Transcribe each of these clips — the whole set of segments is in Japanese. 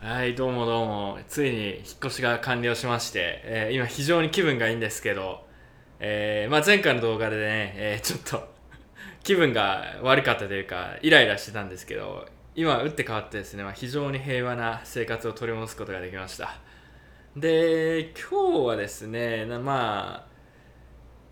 はいどうもどうも。ついに引っ越しが完了しまして、えー今非常に気分がいいんですけど、えーまあ、前回の動画でね、えーちょっと気分が悪かったというかイライラしてたんですけど今打って変わってですね、まあ、非常に平和な生活を取り戻すことができました。で今日はですねまあ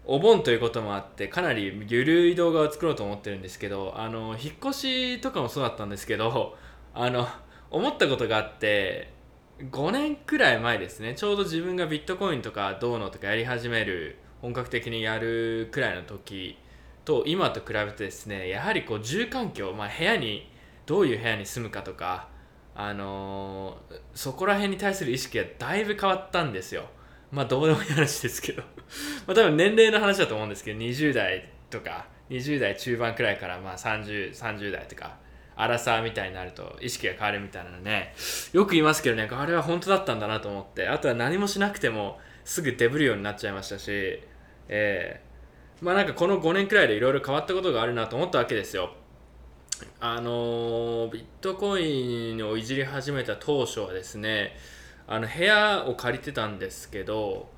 お盆ということもあってかなりゆるい動画を作ろうと思ってるんですけどあの引っ越しとかもそうだったんですけどあの思ったことがあって5年くらい前ですね。ちょうど自分がビットコインとかどうのとかやり始める本格的にやるくらいの時と今と比べてですねやはりこう住環境、まあ、部屋にどういう部屋に住むかとかあのーそこら辺に対する意識がだいぶ変わったんですよ。まあどうでもいい話ですけど。まあ多分年齢の話だと思うんですけど20代とか20代中盤くらいからまあ 30, 30代とかアラサーみたいになると意識が変わるみたいなのね。よく言いますけどね。あれは本当だったんだなと思って。あとは何もしなくてもすぐデブるようになっちゃいましたし。ええ。まあなんかこの5年くらいでいろいろ変わったことがあるなと思ったわけですよ。あのビットコインをいじり始めた当初はですねあの部屋を借りてたんですけど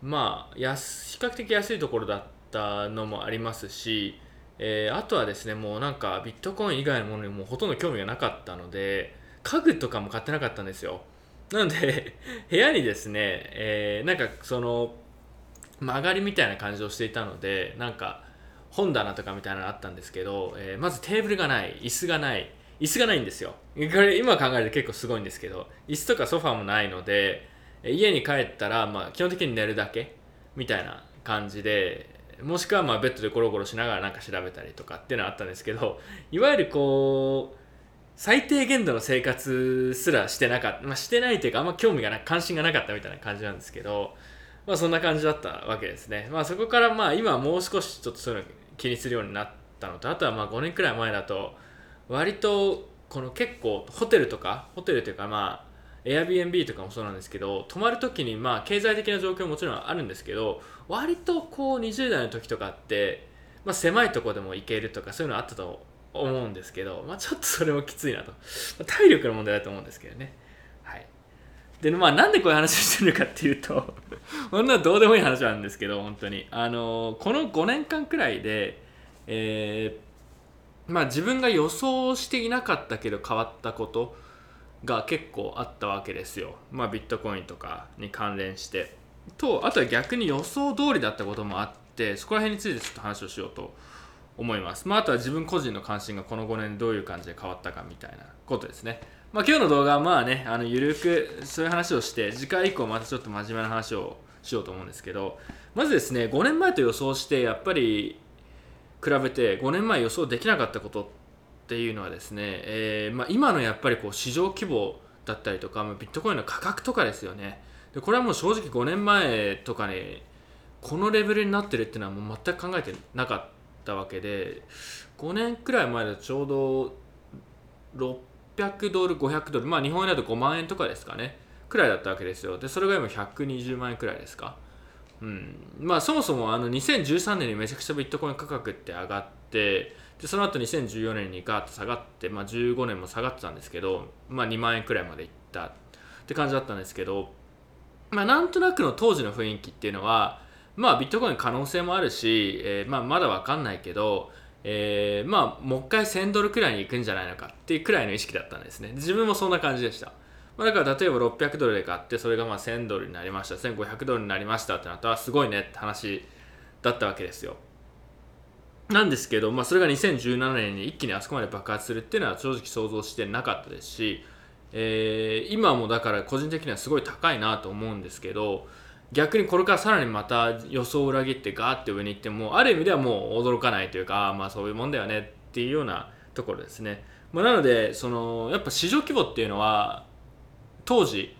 まあ安比較的安いところだったのもありますし、えーあとはですねもうなんかビットコイン以外のものにもほとんど興味がなかったので家具とかも買ってなかったんですよ。なので 部屋にですね、えーなんかその曲がりみたいな感じをしていたのでなんか本棚とかみたいなのあったんですけど、えーまずテーブルがない椅子がない椅子がないんですよ。これ今考えると結構すごいんですけど椅子とかソファーもないので家に帰ったら、まあ、基本的に寝るだけみたいな感じでもしくはまあベッドでゴロゴロしながらなんか調べたりとかっていうのはあったんですけどいわゆるこう最低限度の生活すらしてなかった、まあ、してないというかあんま興味がな関心がなかったみたいな感じなんですけどまあそんな感じだったわけですね。まあそこからまあ今はもう少しちょっとそういうの気にするようになったのとあとはまあ5年くらい前だと割とこの結構ホテルとかホテルというかまあ Airbnb とかもそうなんですけど泊まる時にまあ経済的な状況ももちろんあるんですけど割とこう20代の時とかって、まあ、狭いとこでも行けるとかそういうのあったと思うんですけど、まあ、ちょっとそれもきついなと、体力の問題だと思うんですけどね。はい。でまあなんでこういう話をしてるのかっていうと こんなどうでもいい話なんですけど本当に。あのこの5年間くらいでえーまあ自分が予想していなかったけど変わったことが結構あったわけですよまあビットコインとかに関連してとあとは逆に予想通りだったこともあってそこら辺についてちょっと話をしようと思います。まあ、あとは自分個人の関心がこの5年どういう感じで変わったかみたいなことですね。まあ、今日の動画はまあね、あのゆるくそういう話をして、次回以降またちょっと真面目な話をしようと思うんですけど、まずですね、5年前と予想して、やっぱり比べて5年前予想できなかったことってっていうのはですね、えーまあ、今のやっぱりこう市場規模だったりとか、ビットコインの価格とかですよね。でこれはもう正直5年前とかにこのレベルになってるっていうのはもう全く考えてなかったわけで5年くらい前だとちょうど600ドル500ドルまあ日本円だと5万円とかですかね。くらいだったわけですよ。でそれが今120万円くらいですか。うん。まあそもそもあの2013年にめちゃくちゃビットコイン価格って上がってでその後2014年にガーッと下がって、まあ、15年も下がってたんですけど、まあ、2万円くらいまでいったって感じだったんですけどまあ、なんとなくの当時の雰囲気っていうのは、まあ、ビットコイン可能性もあるし、えーまあ、まだわかんないけど、えーまあ、もう一回1000ドルくらいに行くんじゃないのかっていうくらいの意識だったんですね。自分もそんな感じでした。まあ、だから例えば600ドルで買って、それがまあ1000ドルになりました、1500ドルになりましたってなったら、すごいねって話だったわけですよ。なんですけど、まあ、それが2017年に一気にあそこまで爆発するっていうのは正直想像してなかったですし、えー今もだから個人的にはすごい高いなと思うんですけど逆にこれからさらにまた予想を裏切ってガーって上に行ってもある意味ではもう驚かないというかあまあそういうもんだよねっていうようなところですね、まあ、なのでそのやっぱ市場規模っていうのは当時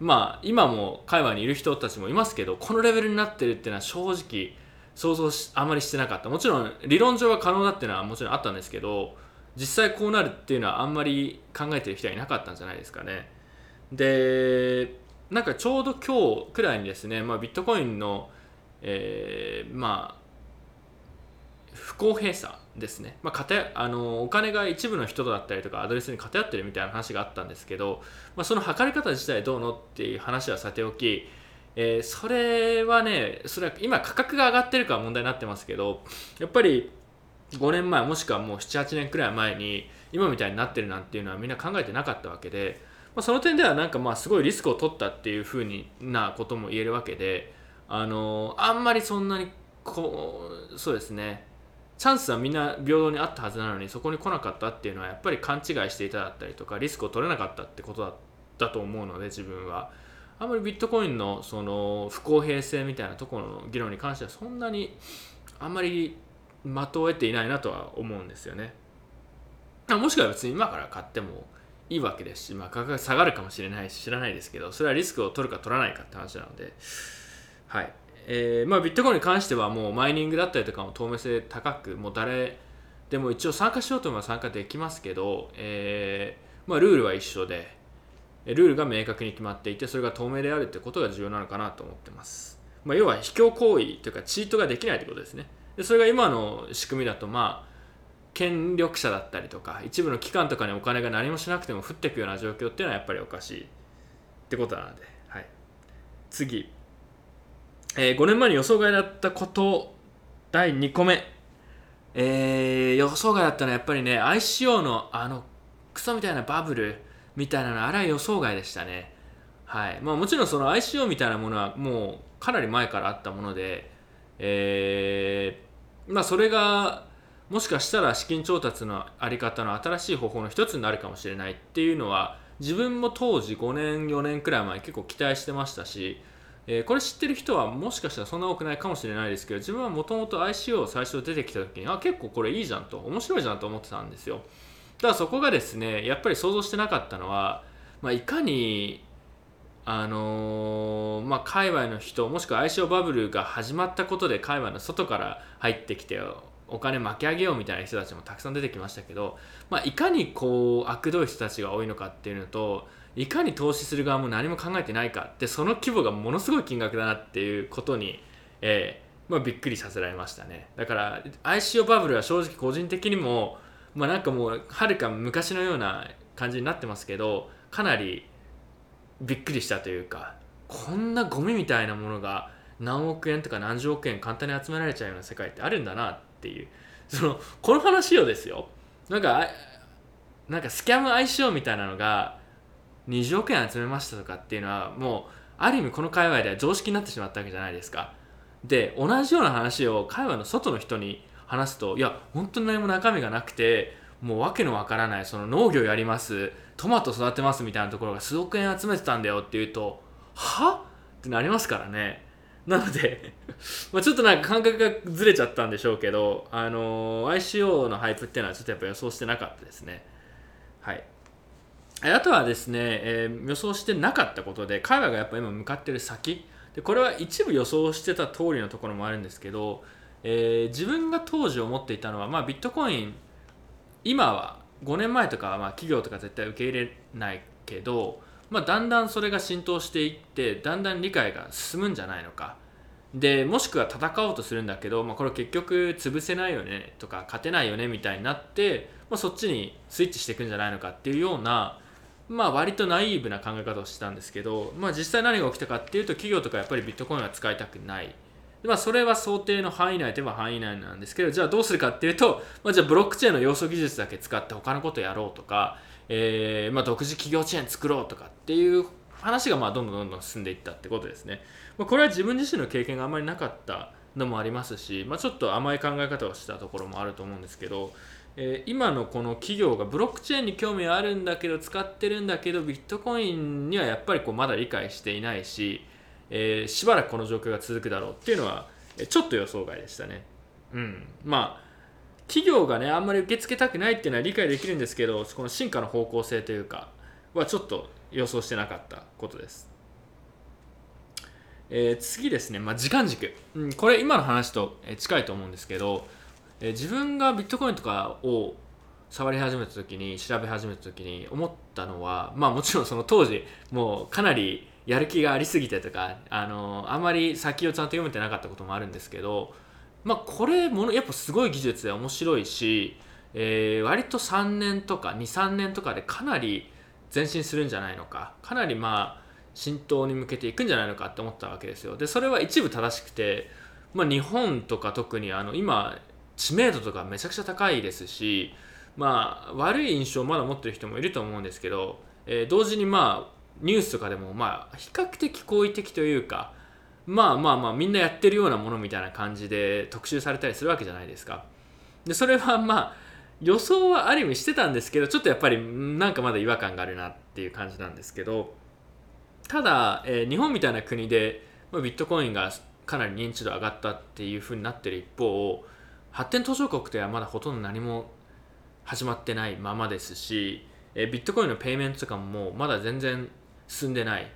まあ今も海外にいる人たちもいますけどこのレベルになってるっていうのは正直想像しあまりしてなかった。もちろん理論上は可能だっていうのはもちろんあったんですけど実際こうなるっていうのはあんまり考えてる人はいなかったんじゃないですかね。でなんかちょうど今日くらいにですね、まあ、ビットコインの、えーまあ不公平さですね、まあ、偏あのお金が一部の人だったりとかアドレスに偏ってるみたいな話があったんですけど、まあ、その測り方自体どうのっていう話はさておき、えー、それはねそれは今価格が上がってるかは問題になってますけどやっぱり5年前もしくはもう78年くらい前に今みたいになってるなんていうのはみんな考えてなかったわけで、まあ、その点ではなんかまあすごいリスクを取ったっていうふうになことも言えるわけであのあんまりそんなにこうそうですねチャンスはみんな平等にあったはずなのにそこに来なかったっていうのはやっぱり勘違いしていただったりとかリスクを取れなかったってことだと思うので自分は。あんまりビットコインのその不公平性みたいなところの議論に関してはそんなにあんまり的を得ていないなとは思うんですよね。もしくは別に今から買ってもいいわけですし、まあ、価格が下がるかもしれないし知らないですけどそれはリスクを取るか取らないかって話なので。はい。えーまあ、ビットコインに関してはもうマイニングだったりとかも透明性高くもう誰でも一応参加しようと思えば参加できますけど、えーまあ、ルールは一緒でルールが明確に決まっていてそれが透明であるってことが重要なのかなと思ってます、まあ、要は卑怯行為というかチートができないってことですね。でそれが今の仕組みだとまあ権力者だったりとか一部の機関とかにお金が何もしなくても降っていくような状況っていうのはやっぱりおかしいってことなので、はい、次。えー、5年前に予想外だったこと。第2個目、えー、予想外だったのはやっぱりね ICO のあのクソみたいなバブル。みたいなのあれは予想外でしたね。はい。まあ、もちろんその ICO みたいなものはもうかなり前からあったもので、えー、まあ、それがもしかしたら資金調達のあり方の新しい方法の一つになるかもしれないっていうのは自分も当時5年4年くらい前結構期待してましたしえ、これ知ってる人はもしかしたらそんな多くないかもしれないですけど自分はもともと ICO 最初出てきた時にあ結構これいいじゃんと面白いじゃんと思ってたんですよ。ただそこがですねやっぱり想像してなかったのは、まあ、いかにあのー、まあ、界隈の人もしくは ICO バブルが始まったことで界隈の外から入ってきてお金巻き上げようみたいな人たちもたくさん出てきましたけど、まあ、いかにこう悪どい人たちが多いのかっていうのといかに投資する側も何も考えてないかってその規模がものすごい金額だなっていうことに、えーまあ、びっくりさせられましたね。だから ICO バブルは正直個人的にも、まあ、なんかもうはるか昔のような感じになってますけどかなりびっくりしたというかこんなゴミみたいなものが何億円とか何十億円簡単に集められちゃうような世界ってあるんだなっていうそのこの話をですよ。なんかなんかスキャム ICO みたいなのが20億円集めましたとかっていうのはもうある意味この界隈では常識になってしまったわけじゃないですか。で同じような話を界隈の外の人に話すといや本当に何も中身がなくてもう訳のわからないその農業やりますトマト育てますみたいなところが数億円集めてたんだよっていうとは？ってなりますからね。なので まちょっとなんか感覚がずれちゃったんでしょうけど、あのー、ICO のハイプっていうのはちょっとやっぱ予想してなかったですね。はい。あとはですね、えー、予想してなかったことで海外がやっぱ今向かってる先。でこれは一部予想してた通りのところもあるんですけど、えー、自分が当時思っていたのは、まあ、ビットコイン今は5年前とかはまあ企業とか絶対受け入れないけど、まあ、だんだんそれが浸透していってだんだん理解が進むんじゃないのか。でもしくは戦おうとするんだけど、まあ、これ結局潰せないよねとか勝てないよねみたいになって、まあ、そっちにスイッチしていくんじゃないのかっていうようなまあ割とナイーブな考え方をしてたんですけど、まあ、実際何が起きたかっていうと企業とかやっぱりビットコインは使いたくない。まあ、それは想定の範囲内といえば範囲内なんですけどじゃあどうするかっていうと、まあ、じゃあブロックチェーンの要素技術だけ使って他のことやろうとか、えーまあ、独自企業チェーン作ろうとかっていう話がまあどんどんどんどん進んでいったってことですね、まあ、これは自分自身の経験があんまりなかったのもありますし、まあ、ちょっと甘い考え方をしたところもあると思うんですけど、えー、今のこの企業がブロックチェーンに興味あるんだけど使ってるんだけどビットコインにはやっぱりこうまだ理解していないし、えー、しばらくこの状況が続くだろうっていうのはちょっと予想外でしたね。うん、まあ企業がねあんまり受け付けたくないっていうのは理解できるんですけどこの進化の方向性というかはちょっと予想してなかったことです。えー、次ですね、まあ、時間軸、うん、これ今の話と近いと思うんですけどえ自分がビットコインとかを触り始めた時に調べ始めた時に思ったのはまあもちろんその当時もうかなりやる気がありすぎてとかあのあんまり先をちゃんと読めてなかったこともあるんですけどまあこれものやっぱすごい技術で面白いし、えー、割と3年とか23年とかでかなり前進するんじゃないのかかなりまあ浸透に向けていくんじゃないのかって思ったわけですよ。でそれは一部正しくて、まあ、日本とか特にあの今知名度とかめちゃくちゃ高いですしまあ悪い印象をまだ持ってる人もいると思うんですけど、えー、同時にまあニュースとかでもまあ比較的好意的というかまあまあまあみんなやってるようなものみたいな感じで特集されたりするわけじゃないですか。でそれはまあ予想はある意味してたんですけどちょっとやっぱりなんかまだ違和感があるなっていう感じなんですけどただ、えー、日本みたいな国で、まあ、ビットコインがかなり認知度上がったっていうふうになってる一方発展途上国ではまだほとんど何も始まってないままですし、えー、ビットコインのペイメントとかもまだ全然進んでない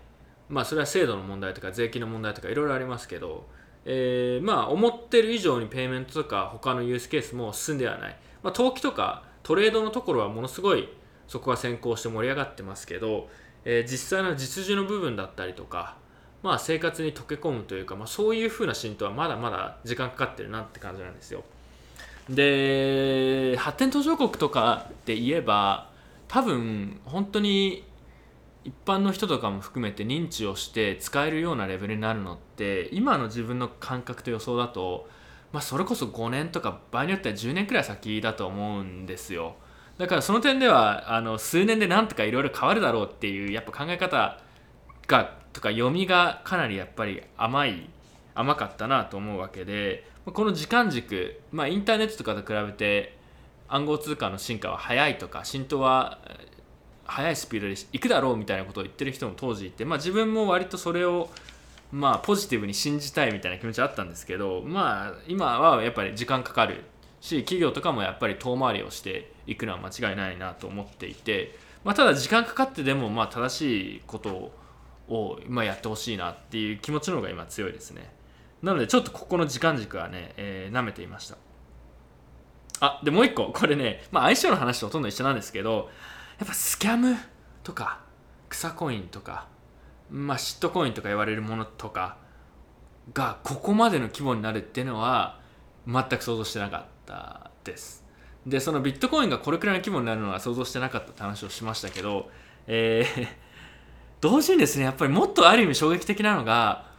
まあそれは制度の問題とか税金の問題とかいろいろありますけど、えー、まあ思ってる以上にペイメントとか他のユースケースも進んではない、まあ、投機とかトレードのところはものすごいそこは先行して盛り上がってますけど、えー、実際の実需の部分だったりとか、まあ、生活に溶け込むというか、まあ、そういうふうな浸透はまだまだ時間かかってるなって感じなんですよ。で発展途上国とかで言えば多分本当に一般の人とかも含めて認知をして使えるようなレベルになるのって今の自分の感覚と予想だと、まあ、それこそ5年とか場合によっては10年くらい先だと思うんですよ。だからその点ではあの数年でなんとかいろいろ変わるだろうっていうやっぱ考え方がとか読みがかなりやっぱり甘い甘かったなと思うわけでこの時間軸、まあ、インターネットとかと比べて暗号通貨の進化は早いとか浸透は速いスピードで行くだろうみたいなことを言ってる人も当時いて、まあ、自分も割とそれをまあポジティブに信じたいみたいな気持ちあったんですけどまあ今はやっぱり時間かかるし企業とかもやっぱり遠回りをしていくのは間違いないなと思っていて、まあ、ただ時間かかってでもまあ正しいことを今やってほしいなっていう気持ちの方が今強いですね。なのでちょっとここの時間軸はね、えー、舐めていました。あでもう一個。これね、まあ、相性の話とほとんど一緒なんですけどっぱスキャムとか草コインとかまあシットコインとか言われるものとかがここまでの規模になるっていうのは全く想像してなかったです。でそのビットコインがこれくらいの規模になるのは想像してなかったって話をしましたけど、えー、同時にですねやっぱりもっとある意味衝撃的なのが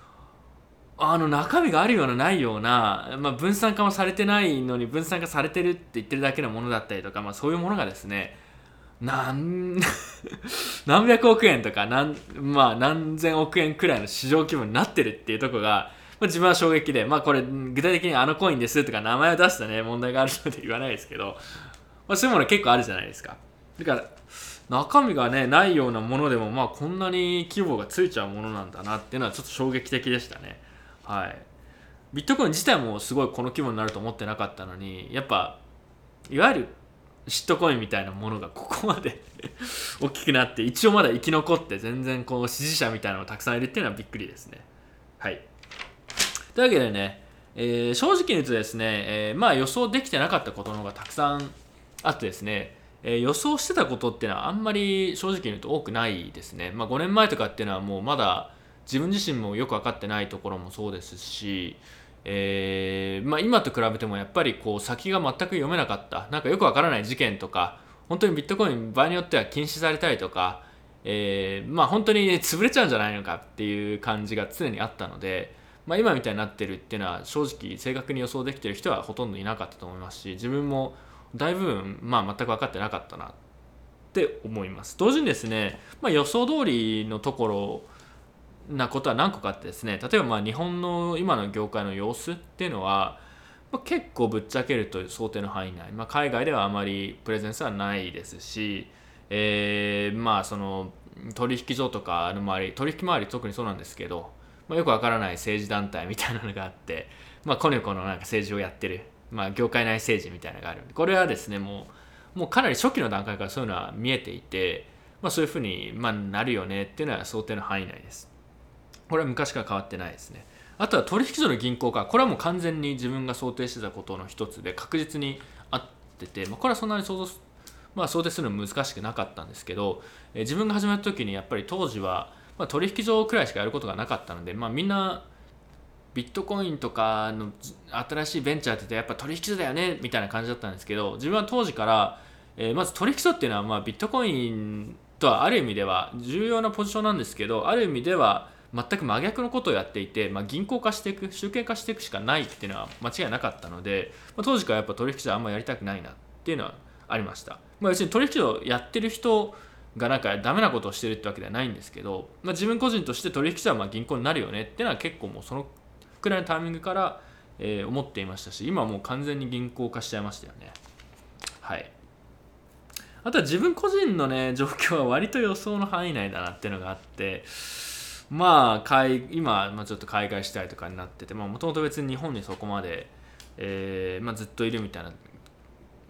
あの中身があるようなないような、まあ、分散化もされてないのに分散化されてるって言ってるだけのものだったりとか、まあ、そういうものがですね何 何百億円とか何,、まあ、何千億円くらいの市場規模になってるっていうとこが、まあ、自分は衝撃で、まあ、これ具体的にあのコインですとか名前を出すとね問題があるので言わないですけど、まあ、そういうもの結構あるじゃないですか。だから中身がねないようなものでもまあこんなに規模がついちゃうものなんだなっていうのはちょっと衝撃的でしたね。はい。ビットコイン自体もすごいこの規模になると思ってなかったのにやっぱいわゆるシットコインみたいなものがここまで 大きくなって一応まだ生き残って全然こう支持者みたいなのがたくさんいるっていうのはびっくりですね。はい。というわけでね、えー、正直に言うとですね、えー、まあ予想できてなかったことの方がたくさんあってですね、えー、予想してたことっていうのはあんまり正直に言うと多くないですね、まあ、5年前とかっていうのはもうまだ自分自身もよく分かってないところもそうですしえーまあ、今と比べてもやっぱりこう先が全く読めなかった。なんかよくわからない事件とか本当にビットコイン場合によっては禁止されたりとか、えー、まあ本当に潰れちゃうんじゃないのかっていう感じが常にあったので、まあ、今みたいになってるっていうのは正直正確に予想できてる人はほとんどいなかったと思いますし自分も大部分、まあ、全く分かってなかったなって思います。同時にですね、まあ、予想通りのところなことは何個かあってですね例えばまあ日本の今の業界の様子っていうのは、まあ、結構ぶっちゃけると想定の範囲内、まあ、海外ではあまりプレゼンスはないですし、えー、まあその取引所とかの周り取引周り特にそうなんですけど、まあ、よくわからない政治団体みたいなのがあって、まあ、コネコのなんか政治をやってる、まあ、業界内政治みたいなのがあるこれはですねもうもうかなり初期の段階からそういうのは見えていて、まあ、そういうふうに、まあ、なるよねっていうのは想定の範囲内です。これは昔から変わってないですね。あとは取引所の銀行か。これはもう完全に自分が想定してたことの一つで確実にあってて、まあ、これはそんなに想像まあ、想定するの難しくなかったんですけど、えー、自分が始めた時にやっぱり当時は、まあ、取引所くらいしかやることがなかったので、まあ、みんなビットコインとかの新しいベンチャーって言ってやっぱ取引所だよねみたいな感じだったんですけど自分は当時から、えー、まず取引所っていうのは、まあ、ビットコインとはある意味では重要なポジションなんですけどある意味では全く真逆のことをやっていて、まあ、銀行化していく集権化していくしかないっていうのは間違いなかったので、まあ、当時からやっぱ取引所はあんまやりたくないなっていうのはありました、まあ、別に取引所やってる人がなんかダメなことをしてるってわけではないんですけど、まあ、自分個人として取引所はま銀行になるよねっていうのは結構もうそのくらいのタイミングから、え、思っていましたし今はもう完全に銀行化しちゃいましたよね。はい。あとは自分個人のね状況は割と予想の範囲内だなっていうのがあってまあ今、まあ、ちょっと海外したいとかになっててもともと別に日本にそこまで、えーまあ、ずっといるみたいな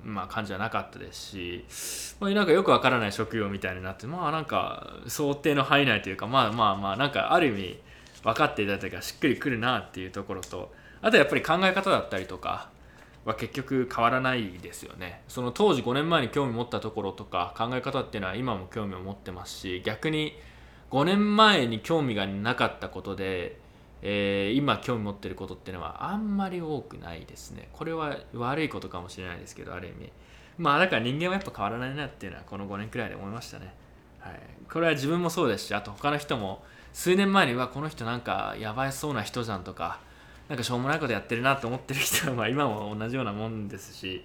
まあ、感じはなかったですし、まあ、なんかよくわからない職業みたいになってまあなんか想定の範囲内というかまあまあまあなんかある意味分かっていただいたしっくりくるなっていうところとあとやっぱり考え方だったりとかは結局変わらないですよね。その当時5年前に興味持ったところとか考え方っていうのは今も興味を持ってますし逆に5年前に興味がなかったことでえー、今興味持ってることっていうのはあんまり多くないですね。これは悪いことかもしれないですけどある意味。まあだから人間はやっぱ変わらないなっていうのはこの5年くらいで思いましたね、はい、これは自分もそうですしあと他の人も数年前にはこの人なんかやばいそうな人じゃんとかなんかしょうもないことやってるなと思ってる人は まあ今も同じようなもんですし。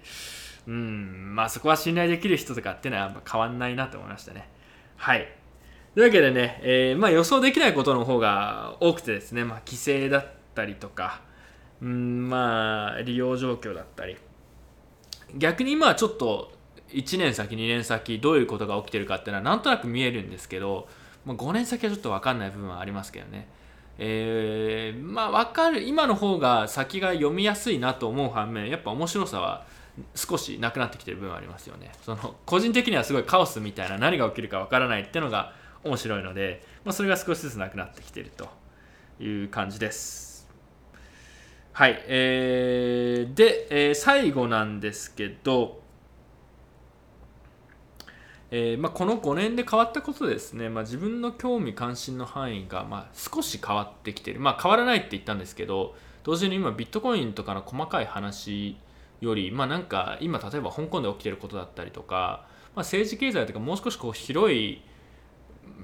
うん。まあそこは信頼できる人とかっていうのはやっぱ変わんないなと思いましたね。はい。というわけでね、えー、まあ、予想できないことの方が多くてですね、まあ、規制だったりとか、うんまあ、利用状況だったり逆に今はちょっと1年先2年先どういうことが起きてるかっていうのはなんとなく見えるんですけど、まあ、5年先はちょっと分かんない部分はありますけどね。えー、まあ分かる今の方が先が読みやすいなと思う反面やっぱ面白さは少しなくなってきてる部分はありますよねその個人的にはすごいカオスみたいな何が起きるか分からないっていうのが面白いので、まあ、それが少しずつなくなってきているという感じです。はい、えー、で、えー、最後なんですけど、えーまあ、この5年で変わったことですね、まあ、自分の興味関心の範囲が、まあ、少し変わってきてる、まあ、変わらないって言ったんですけど同時に今ビットコインとかの細かい話より、まあ、なんか今例えば香港で起きてることだったりとか、まあ、政治経済とかもう少しこう広い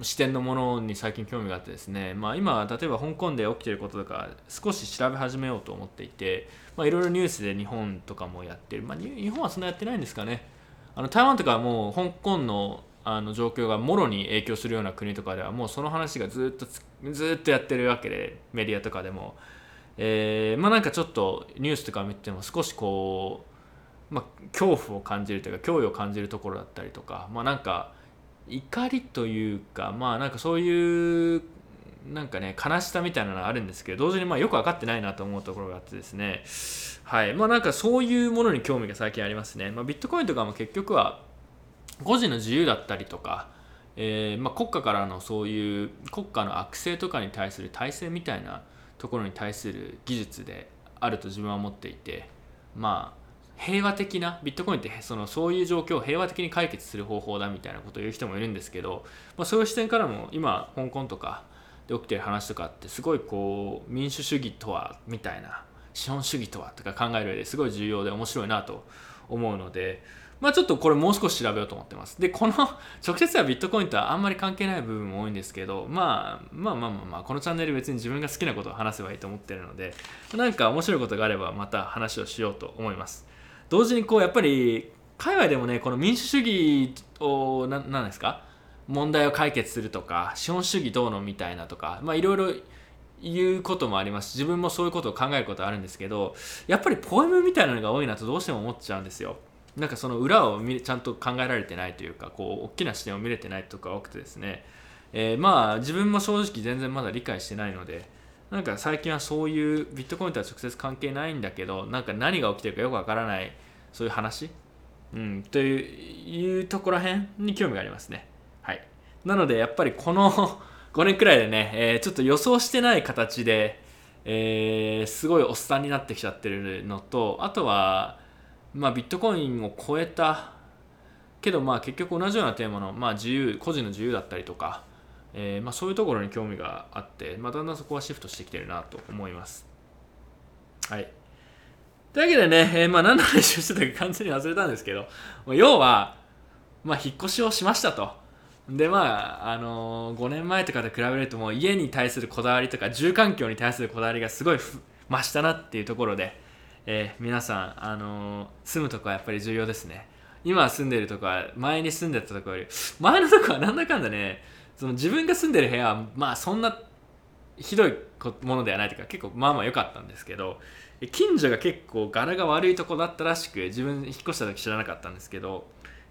視点のものに最近興味があってですね、まあ、今例えば香港で起きてることとか少し調べ始めようと思っていていろいろニュースで日本とかもやってる、まあ、日本はそんなやってないんですかね。あの台湾とかはもう香港のあの状況がもろに影響するような国とかではもうその話がずっとずっとやってるわけでメディアとかでも、えー、まあなんかちょっとニュースとか見ても少しこう、まあ、恐怖を感じるというか脅威を感じるところだったりとかまあなんか怒りというかまあなんかそういうなんかね悲しさみたいなのがあるんですけど同時にまあよく分かってないなと思うところがあってですね。はい。まあなんかそういうものに興味が最近ありますね、まあ、ビットコインとかも結局は個人の自由だったりとか、えー、まあ、国家からのそういう国家の悪性とかに対する体制みたいなところに対する技術であると自分は思っていてまあ平和的なビットコインってそのそういう状況を平和的に解決する方法だみたいなことを言う人もいるんですけど、まあ、そういう視点からも今香港とかで起きてる話とかってすごいこう民主主義とはみたいな資本主義とはとか考える上ですごい重要で面白いなと思うので、まあ、ちょっとこれもう少し調べようと思ってます。で、この直接はビットコインとはあんまり関係ない部分も多いんですけど、まあ、まあまあまあまあ、このチャンネル別に自分が好きなことを話せばいいと思ってるので、なんか面白いことがあればまた話をしようと思います。同時にこうやっぱり海外でもねこの民主主義を何ですか？問題を解決するとか資本主義どうのみたいなとかいろいろ言うこともあります自分もそういうことを考えることあるんですけどやっぱりポエムみたいなのが多いなとどうしても思っちゃうんですよ。なんかその裏をちゃんと考えられてないというかこう大きな視点を見れてないとか多くてですね、えー、まあ自分も正直全然まだ理解してないのでなんか最近はそういうビットコインとは直接関係ないんだけどなんか何が起きてるかよくわからないそういう話、うん、というところへんに興味がありますね。はい、なのでやっぱりこの 5年くらいでね、えー、ちょっと予想してない形で、えー、すごいおっさんになってきちゃってるのとあとは、まあ、ビットコインを超えたけどまあ結局同じようなテーマの、まあ、自由個人の自由だったりとかえー、まあ、そういうところに興味があって、まあ、だんだんそこはシフトしてきてるなと思います。はい。というわけでね、えーまあ、何の話をしてたか完全に忘れたんですけど要は、まあ、引っ越しをしましたと。でまあ、あのー、5年前とかと比べるともう家に対するこだわりとか住環境に対するこだわりがすごい増したなっていうところで、えー、皆さん、あのー、住むとこはやっぱり重要ですね。今住んでるとこは前に住んでたとこより前のとこはなんだかんだねその自分が住んでる部屋はまあそんなひどいものではないというか結構まあまあ良かったんですけど近所が結構柄が悪いとこだったらしく自分引っ越した時知らなかったんですけど、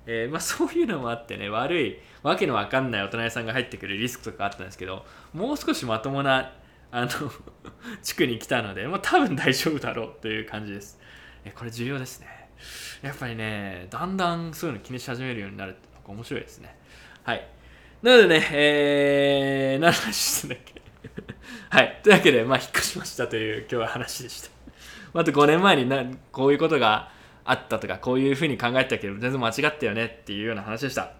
えー、まあ、そういうのもあってね悪いわけのわかんない大人さんが入ってくるリスクとかあったんですけどもう少しまともなあの 地区に来たので、まあ、多分大丈夫だろうという感じです、えこれ重要ですね。やっぱりねだんだんそういうの気にし始めるようになるって面白いですね。はい。なのでね、えー、何話してんだっけ？はい。というわけで、まあ、引っ越しましたという今日は話でした。あと5年前になこういうことがあったとか、こういうふうに考えてたけど、全然間違ったよねっていうような話でした。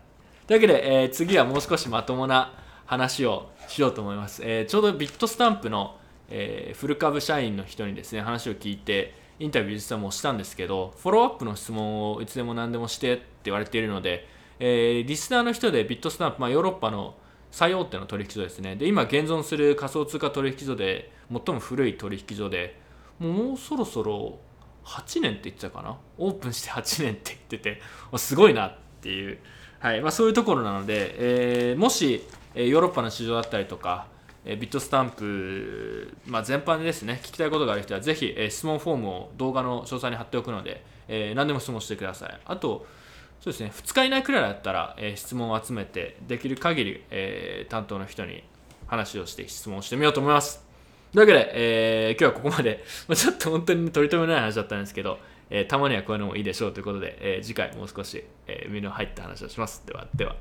というわけで、えー、次はもう少しまともな話をしようと思います。えー、ちょうどビットスタンプの、えー、フル株社員の人にですね、話を聞いて、インタビュー実はもうしたんですけど、フォローアップの質問をいつでも何でもしてって言われているので、えー、リスナーの人でビットスタンプ、まあ、ヨーロッパの最大手の取引所ですね。で、今現存する仮想通貨取引所で最も古い取引所で、もうそろそろ8年って言ってたかな？オープンして8年って言ってて、すごいなっていう、はいまあ、そういうところなので、えー、もし、ヨーロッパの市場だったりとか、ビットスタンプ、まあ、全般でですね、聞きたいことがある人は、ぜひ、質問フォームを動画の詳細に貼っておくので、えー、何でも質問してください。あと、そうですね、2日以内くらいだったら、えー、質問を集めて、できる限り、えー、担当の人に話をして質問をしてみようと思います。というわけで、えー、今日はここまで、まあ、ちょっと本当に取り留めない話だったんですけど、え、たまにはこういうのもいいでしょうということで、え、次回もう少し、えー、身の入った話をします。では、では。